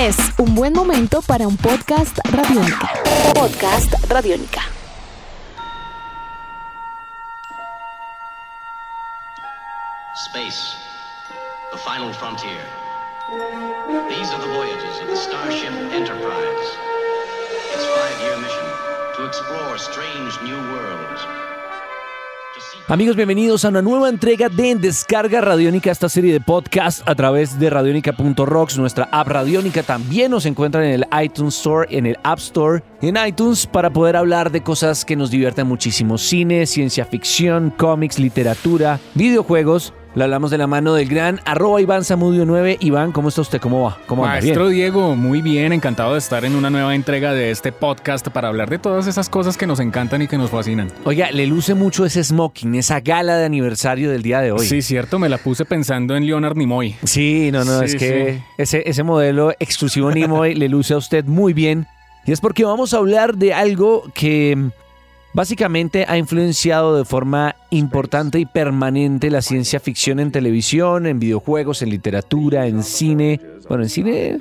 Es un buen momento para un podcast radiónica. Podcast radiónica. Space, the final frontier. These are the voyages of the Starship Enterprise. Its five-year mission to explore strange new worlds. Amigos, bienvenidos a una nueva entrega de Descarga Radiónica, esta serie de podcast a través de radionica.rocks. Nuestra app Radiónica también nos encuentran en el iTunes Store, en el App Store, en iTunes, para poder hablar de cosas que nos divierten muchísimo. Cine, ciencia ficción, cómics, literatura, videojuegos. Le hablamos de la mano del gran arroba Iván Zamudio 9. Iván, ¿cómo está usted? ¿Cómo va? ¿Cómo anda? Maestro Bien. Diego, muy bien, encantado de estar en una nueva entrega de este podcast para hablar de todas esas cosas que nos encantan y que nos fascinan. Oiga, le luce mucho ese smoking, esa gala de aniversario del día de hoy. Sí, cierto, me la puse pensando en Leonard Nimoy. Sí, no, no, Sí, es que sí. ese, ese modelo exclusivo Nimoy le luce a usted muy bien. Y es porque vamos a hablar de algo que básicamente ha influenciado de forma importante y permanente la ciencia ficción en televisión, en videojuegos, en literatura, en cine. Bueno, en cine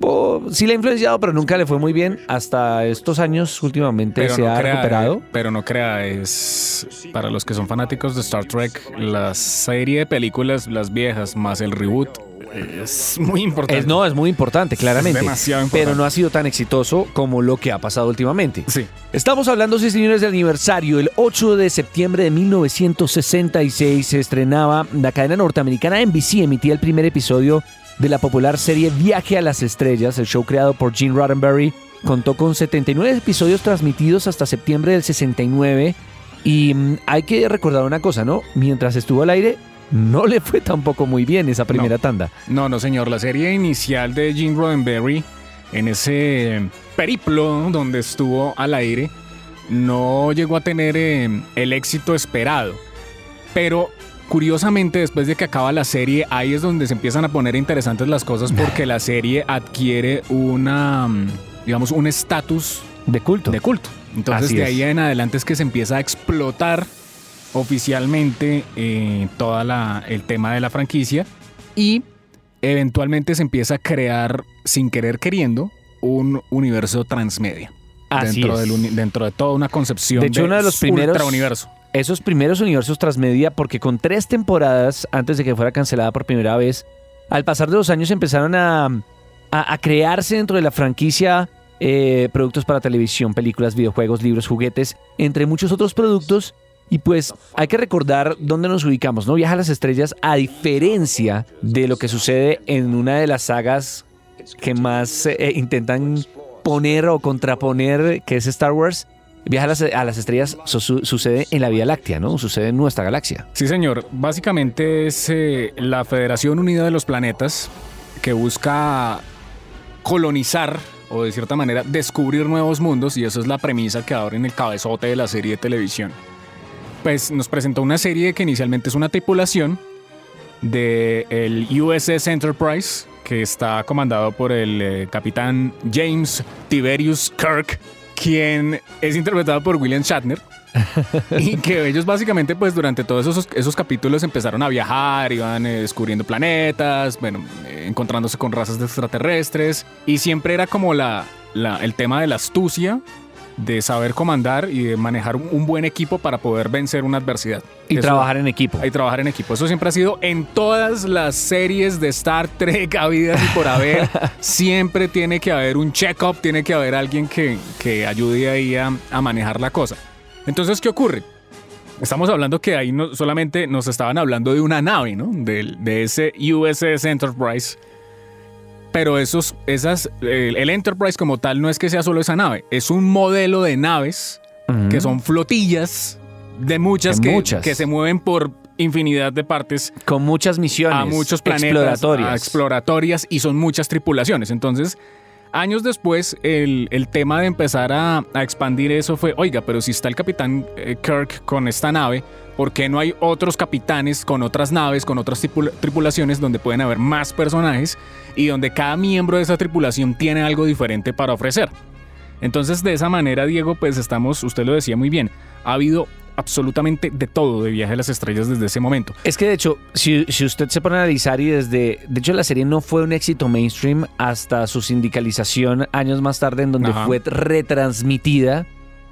oh, sí le ha influenciado, pero nunca le fue muy bien. Hasta estos años últimamente se ha crea, recuperado. Pero no crea, es para los que son fanáticos de Star Trek, la serie de películas, las viejas, más el reboot, es muy importante. Es, no, es muy importante, claramente. demasiado importante. Pero no ha sido tan exitoso como lo que ha pasado últimamente. Sí. Estamos hablando, sí, señores, del aniversario. El 8 de septiembre de 1966 se estrenaba la cadena norteamericana NBC, emitía el primer episodio de la popular serie Viaje a las Estrellas. El show creado por Gene Roddenberry contó con 79 episodios transmitidos hasta septiembre del 69. Y mm, hay que recordar una cosa, ¿no? Mientras estuvo al aire, no le fue tampoco muy bien esa primera No. tanda. No, no, señor. La serie inicial de Gene Roddenberry, en ese periplo donde estuvo al aire, no llegó a tener eh, el éxito esperado. Pero curiosamente, después de que acaba la serie, ahí es donde se empiezan a poner interesantes las cosas porque la serie adquiere una, mm, digamos, un estatus De culto. de culto. Entonces Así de es. ahí en adelante es que se empieza a explotar oficialmente eh, toda la, el tema de la franquicia y eventualmente se empieza a crear sin querer queriendo un universo transmedia Así dentro, es. del dentro de toda una concepción De hecho, uno de los primeros- ultrauniverso. esos primeros universos transmedia, porque con tres temporadas antes de que fuera cancelada por primera vez, al pasar de los años empezaron a, a- a crearse dentro de la franquicia eh, productos para televisión, películas, videojuegos, libros, juguetes, entre muchos otros productos. Y pues hay que recordar dónde nos ubicamos, ¿no? Viaja a las estrellas, a diferencia de lo que sucede en una de las sagas que más eh, intentan poner o contraponer, que es Star Wars. Viaja a las, a las estrellas su- su- sucede en la Vía Láctea, ¿no? Sucede en nuestra galaxia. Sí, señor. Básicamente es eh, la Federación Unida de los Planetas que busca colonizar o de cierta manera descubrir nuevos mundos y eso es la premisa que ahora en el cabezote de la serie de televisión. Pues nos presentó una serie que inicialmente es una tripulación del el USS Enterprise que está comandado por el eh, capitán James Tiberius Kirk, quien es interpretado por William Shatner. y que ellos básicamente pues durante todos esos, esos capítulos empezaron a viajar, iban eh, descubriendo planetas, bueno, eh, encontrándose con razas de extraterrestres y siempre era como la, la- el tema de la astucia, de saber comandar y de manejar un, buen equipo para poder vencer una adversidad. Y Eso- trabajar en equipo. y trabajar en equipo. Eso siempre ha sido en todas las series de Star Trek habidas y por haber. siempre tiene que haber un check-up, tiene que haber alguien que, que ayude ahí a, a manejar la cosa. Entonces, ¿qué ocurre? Estamos hablando que ahí no, solamente nos estaban hablando de una nave, ¿no? Del- De, ese USS Enterprise. Pero esos, esas, el, el Enterprise como tal no es que sea solo esa nave, es un modelo de naves Ujú. que son flotillas de muchas, De que, muchas. que se mueven por infinidad de partes Con muchas misiones. a muchos planetas exploratorias. a exploratorias y son muchas tripulaciones. Entonces, años después, el, el tema de empezar a, a expandir eso fue, oiga, pero si está el capitán eh, Kirk con esta nave, ¿por qué no hay otros capitanes con otras naves, con otras tripula- tripulaciones donde pueden haber más personajes y donde cada miembro de esa tripulación tiene algo diferente para ofrecer? Entonces, de esa manera, Diego, pues estamos, usted lo decía muy bien, ha habido absolutamente de todo de Viaje a las Estrellas desde ese momento. Es que de hecho, si, si usted se pone a analizar y desde... De hecho, la serie no fue un éxito mainstream hasta su sindicalización años más tarde en donde Ajá. fue retransmitida.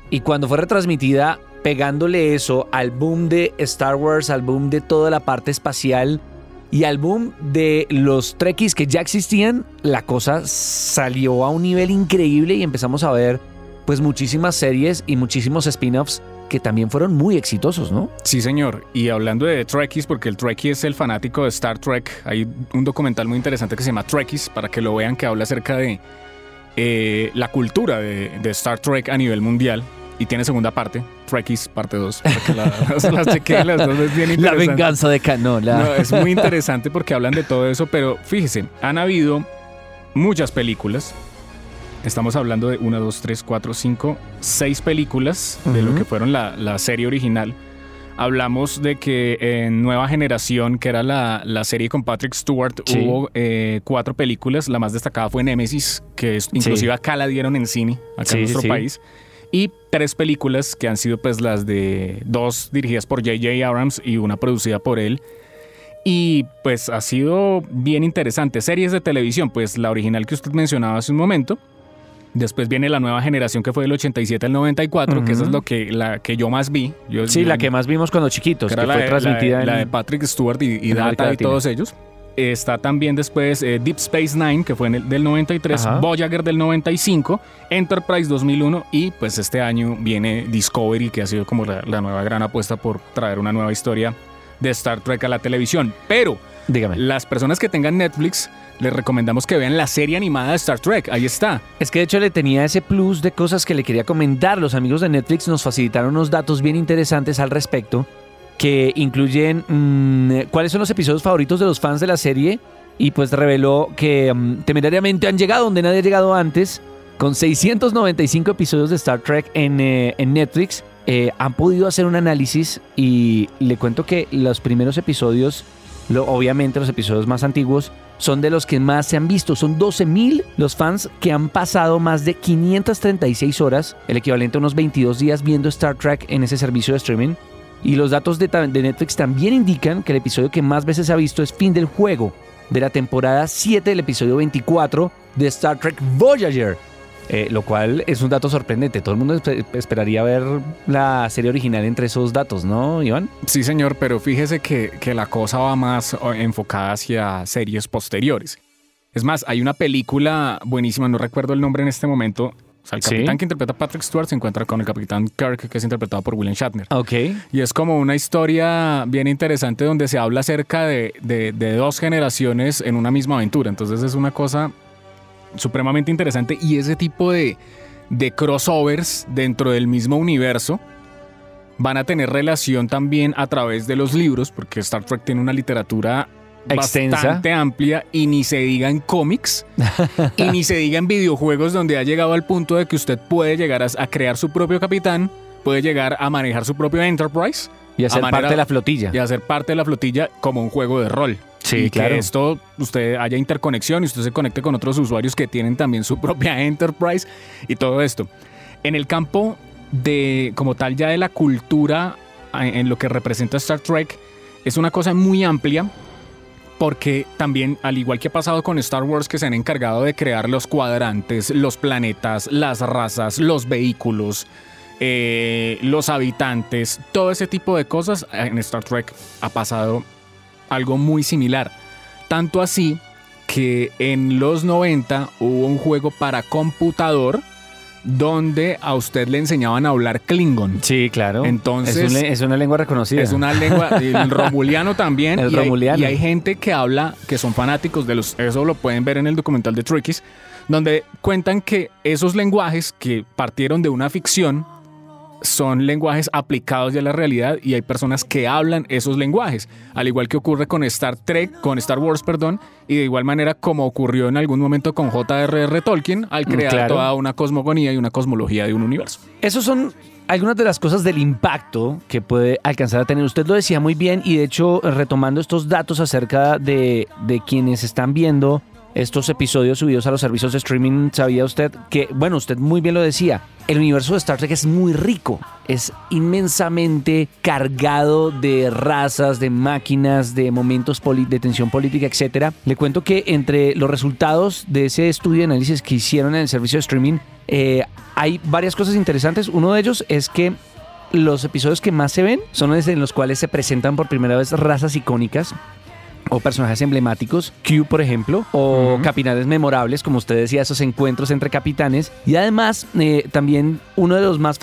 Y cuando fue retransmitida, pegándole eso al boom de Star Wars, al boom de toda la parte espacial y al boom de los Trekkies que ya existían, la cosa salió a un nivel increíble y empezamos a ver pues muchísimas series y muchísimos spin-offs que también fueron muy exitosos, ¿no? Sí, señor. Y hablando de Trekkies, porque el Trekkie es el fanático de Star Trek, hay un documental muy interesante que se llama Trekkies, para que lo vean, que habla acerca de eh, la cultura de, de Star Trek a nivel mundial. Y tiene segunda parte, Trekkies, parte 2, para que la- las dos, es bien La venganza de Canola. No, es muy interesante porque hablan de todo eso, pero fíjese, han habido muchas películas. Estamos hablando de 1, 2, 3, 4, 5, 6 películas de lo que fueron la, la serie original. Hablamos de que en Nueva Generación, que era la, la serie con Patrick Stewart, Sí. hubo eh, cuatro películas. La más destacada fue Nemesis, que es- inclusive acá la dieron en cine, acá Sí, en nuestro país. Y tres películas que han sido pues las de dos dirigidas por J.J. Abrams y una producida por él. Y pues ha sido bien interesante. Series de televisión, pues la original que usted mencionaba hace un momento. Después viene la nueva generación que fue del 87 al 94, que esa es lo que, la que yo más vi. Yo- Sí, yo- la que más vimos cuando chiquitos, que fue de- transmitida la de, la de en... Patrick Stewart y, Data y todos ellos. Está también después eh, Deep Space Nine, que fue en el, del 93, Ajá. Voyager del 95, Enterprise 2001 y pues este año viene Discovery, que ha sido como la, la nueva gran apuesta por traer una nueva historia de Star Trek a la televisión. Pero Dígame. las personas que tengan Netflix, les recomendamos que vean la serie animada de Star Trek. Ahí está. Es que de hecho le tenía ese plus de cosas que le quería comentar. Los amigos de Netflix nos facilitaron unos datos bien interesantes al respecto que incluyen mm, cuáles son los episodios favoritos de los fans de la serie y pues reveló que mm, temerariamente han llegado donde nadie ha llegado antes con 695 episodios de Star Trek en, eh, Netflix. eh, han podido hacer un análisis y le cuento que los primeros episodios, obviamente los episodios más antiguos, son de los que más se han visto. Son 12.000 los fans que han pasado más de 536 horas, el equivalente a unos 22 días viendo Star Trek en ese servicio de streaming. Y los datos de Netflix también indican que el episodio que más veces se ha visto es Fin del Juego, de la temporada 7 del episodio 24 de Star Trek Voyager. Eh, lo cual es un dato sorprendente. Todo el mundo espe- esperaría ver la serie original entre esos datos, ¿no, Iván? Sí, señor, pero fíjese que, que la cosa va más enfocada hacia series posteriores. Es más, hay una película buenísima, no recuerdo el nombre en este momento. O sea, el Sí. capitán que interpreta a Patrick Stewart se encuentra con el capitán Kirk, que es interpretado por William Shatner. Ok. Y es como una historia bien interesante donde se habla acerca de, de- de dos generaciones en una misma aventura. Entonces es una cosa supremamente interesante y ese tipo de, de crossovers dentro del mismo universo van a tener relación también a través de los libros, porque Star Trek tiene una literatura Extensa. bastante amplia y ni se diga en cómics y ni se diga en videojuegos donde ha llegado al punto de que usted puede llegar a, a crear su propio capitán, puede llegar a manejar su propio Enterprise Y hacer manera- parte de la flotilla. y hacer parte de la flotilla como un juego de rol. Sí, claro. que esto usted haya interconexión y usted se conecte con otros usuarios que tienen también su propia Enterprise y todo esto. En el campo de, como tal, ya de la cultura en lo que representa Star Trek, es una cosa muy amplia porque también, al igual que ha pasado con Star Wars, que se han encargado de crear los cuadrantes, los planetas, las razas, los vehículos, eh, los habitantes, todo ese tipo de cosas, en Star Trek ha pasado algo muy similar. Tanto así que en los 90 hubo un juego para computador donde a usted le enseñaban a hablar Klingon. Sí, claro. Entonces- es, un le- es una lengua reconocida. Es una lengua, el romuliano también. El y, hay- romuliano. y hay gente que habla, que son fanáticos de los, eso lo pueden ver en el documental de Trickies, donde cuentan que esos lenguajes que partieron de una ficción son lenguajes aplicados ya a la realidad y hay personas que hablan esos lenguajes, al igual que ocurre con Star Trek, con Star Wars, perdón, y de igual manera como ocurrió en algún momento con J.R.R. Tolkien al crear claro. toda una cosmogonía y una cosmología de un universo. Esos son algunas de las cosas del impacto que puede alcanzar a tener. Usted lo decía muy bien y de hecho retomando estos datos acerca de, de quienes están viendo estos episodios subidos a los servicios de streaming, ¿sabía usted que, bueno, usted muy bien lo decía, el universo de Star Trek es muy rico, es inmensamente cargado de razas, de máquinas, de momentos de tensión política, etc. Le cuento que entre los resultados de ese estudio de análisis que hicieron en el servicio de streaming, eh, hay varias cosas interesantes. Uno de ellos es que los episodios que más se ven son los en los cuales se presentan por primera vez razas icónicas o personajes emblemáticos, Q por ejemplo, o capitanes memorables, como usted decía, esos encuentros entre capitanes. Y además, eh, también uno de los más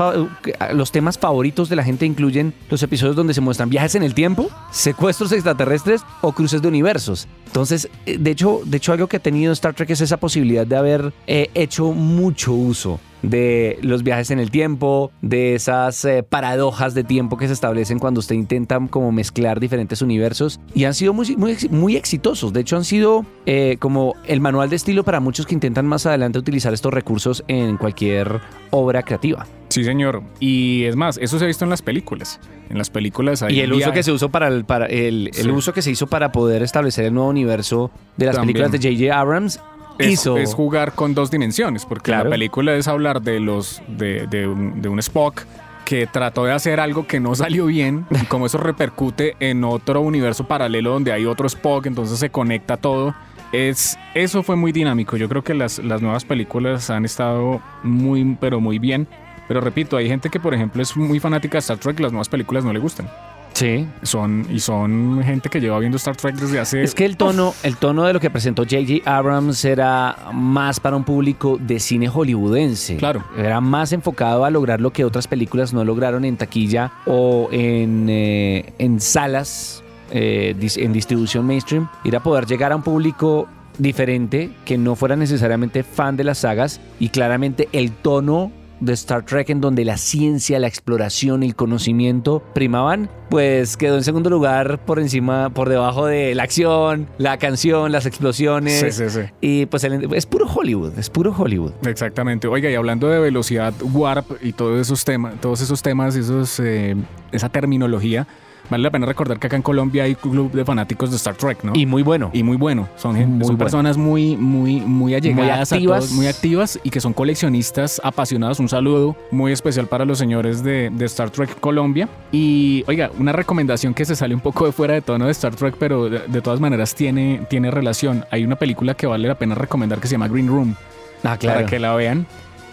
los temas favoritos de la gente incluyen los episodios donde se muestran viajes en el tiempo, secuestros extraterrestres o cruces de universos. Entonces, eh, de hecho, de hecho algo que ha tenido Star Trek es esa posibilidad de haber eh, hecho mucho uso de los viajes en el tiempo, de esas eh, paradojas de tiempo que se establecen cuando usted intenta como mezclar diferentes universos y han sido muy, muy, muy exitosos. De hecho, han sido eh, como el manual de estilo para muchos que intentan más adelante utilizar estos recursos en cualquier obra creativa. Sí, señor. Y es más, eso se ha visto en las películas. En las películas hay Y el uso que se usó para el, para el, el uso que se hizo para poder establecer el nuevo universo de las películas de J.J. Abrams es, es, jugar con dos dimensiones, porque la película es hablar de los de, de, un, Spock que trató de hacer algo que no salió bien y como eso repercute en otro universo paralelo donde hay otro Spock, entonces se conecta todo. Es, eso fue muy dinámico. Yo creo que las, las nuevas películas han estado muy, pero muy bien. Pero repito, hay gente que, por ejemplo, es muy fanática de Star Trek las nuevas películas no le gustan. Sí. Son, y son gente que lleva viendo Star Trek desde hace. Es que el tono, el tono de lo que presentó J.J. Abrams era más para un público de cine hollywoodense. Claro. Era más enfocado a lograr lo que otras películas no lograron en taquilla o en, eh, en salas eh, en distribución mainstream. Ir a poder llegar a un público diferente que no fuera necesariamente fan de las sagas y claramente el tono de Star Trek en donde la ciencia, la exploración y el conocimiento primaban, pues quedó en segundo lugar por encima, por debajo de la acción, la canción, las explosiones. Sí, sí, sí. Y pues es puro Hollywood, es puro Hollywood. Exactamente. Oiga, y hablando de velocidad warp y todos esos temas, todos esos temas, esos, eh, esa terminología, Vale la pena recordar que acá en Colombia hay club de fanáticos de Star Trek, ¿no? Y muy bueno. Y muy bueno. Son, personas muy, muy, muy allegadas, muy activas. muy activas y que son coleccionistas apasionados. Un saludo muy especial para los señores de, Star Trek Colombia. Y oiga, una recomendación que se sale un poco de fuera de tono de Star Trek, pero de, todas maneras tiene, tiene relación. Hay una película que vale la pena recomendar que se llama Green Room. Ah, claro. Para que la vean.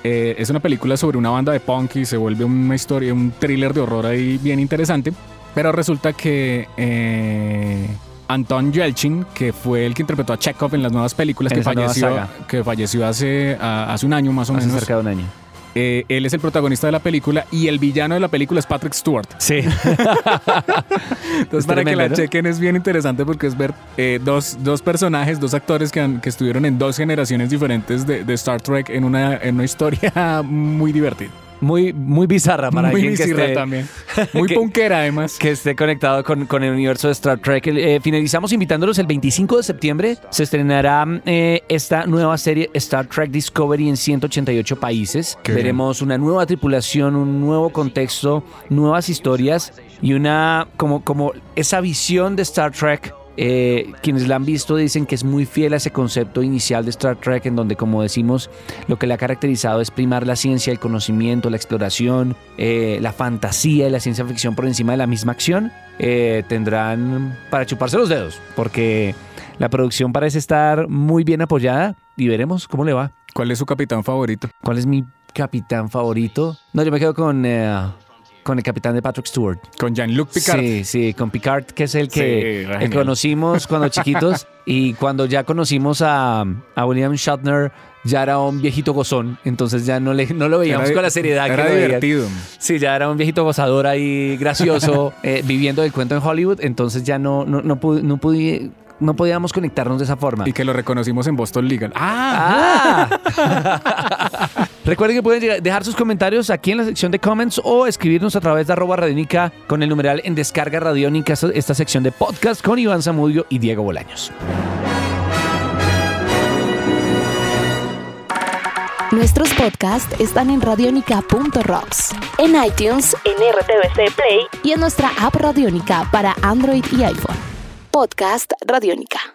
Eh, es una película sobre una banda de punk y se vuelve una historia, un thriller de horror ahí bien interesante. Pero resulta que eh, Anton Yelchin, que fue el que interpretó a Chekhov en las nuevas películas, que falleció, que falleció hace, hace un año más o menos. cerca de un año. Eh, él es el protagonista de la película y el villano de la película es Patrick Stewart. Sí. Entonces, para que la chequen es bien interesante porque es ver eh, dos, dos, personajes, dos actores que, que, estuvieron en dos generaciones diferentes de, de Star Trek en una, en una historia muy divertida muy, muy bizarra para muy alguien que esté, también. Muy punkera además. Que esté conectado con, con el universo de Star Trek. Eh, finalizamos invitándolos el 25 de septiembre. Se estrenará eh, esta nueva serie Star Trek Discovery en 188 países. Veremos una nueva tripulación, un nuevo contexto, nuevas historias y una como, como esa visión de Star Trek eh, quienes la han visto dicen que es muy fiel a ese concepto inicial de Star Trek, en donde, como decimos, lo que le ha caracterizado es primar la ciencia, el conocimiento, la exploración, eh, la fantasía y la ciencia ficción por encima de la misma acción. Eh, tendrán para chuparse los dedos, porque la producción parece estar muy bien apoyada y veremos cómo le va. ¿Cuál es su capitán favorito? ¿Cuál es mi capitán favorito? No, yo me quedo con con el capitán de Patrick Stewart. Con Jean-Luc Picard. Sí, sí, con Picard, que es el que conocimos cuando chiquitos y cuando ya conocimos a, William Shatner ya era un viejito gozón, entonces ya no, le, no lo veíamos con la seriedad era que divertido. Sí, ya era un viejito gozador ahí gracioso, eh, viviendo el cuento en Hollywood, entonces ya no, no, no, pude, no pude no podíamos conectarnos de esa forma. Y que lo reconocimos en Boston Legal. ¡Ah! ah. Recuerden que pueden dejar sus comentarios aquí en la sección de comments o escribirnos a través de arroba radiónica con el numeral en descarga radiónica, esta sección de podcast con Iván Zamudio y Diego Bolaños. Nuestros podcasts están en radionica.rocks, en iTunes, en RTVC Play y en nuestra app Radionica para Android y iPhone. Podcast Radiónica.